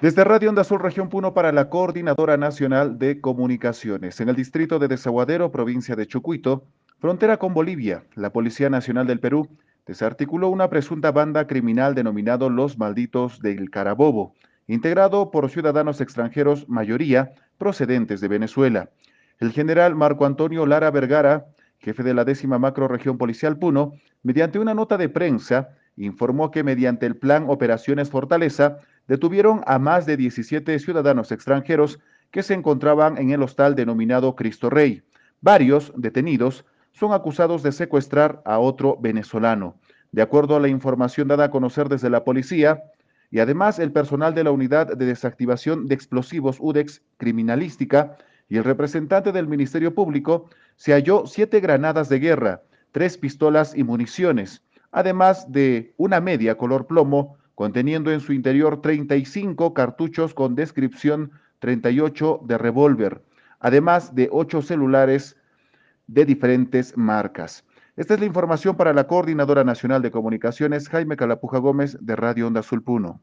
Desde Radio Onda Azul Región Puno para la Coordinadora Nacional de Comunicaciones. En el distrito de Desaguadero, provincia de Chucuito, frontera con Bolivia, la Policía Nacional del Perú desarticuló una presunta banda criminal denominado Los Malditos del Carabobo, integrado por ciudadanos extranjeros, mayoría procedentes de Venezuela. El general Marco Antonio Lara Vergara, jefe de la décima macro región policial Puno, mediante una nota de prensa, informó que mediante el plan Operaciones Fortaleza, detuvieron a más de 17 ciudadanos extranjeros que se encontraban en el hostal denominado Cristo Rey. Varios detenidos son acusados de secuestrar a otro venezolano. De acuerdo a la información dada a conocer desde la policía, y además el personal de la Unidad de Desactivación de Explosivos UDEX Criminalística y el representante del Ministerio Público, se halló siete granadas de guerra, tres pistolas y municiones, además de una media color plomo, conteniendo en su interior 35 cartuchos con descripción 38 de revólver, además de ocho celulares de diferentes marcas. Esta es la información para la Coordinadora Nacional de Comunicaciones, Jaime Calapuja Gómez, de Radio Onda Azul Puno.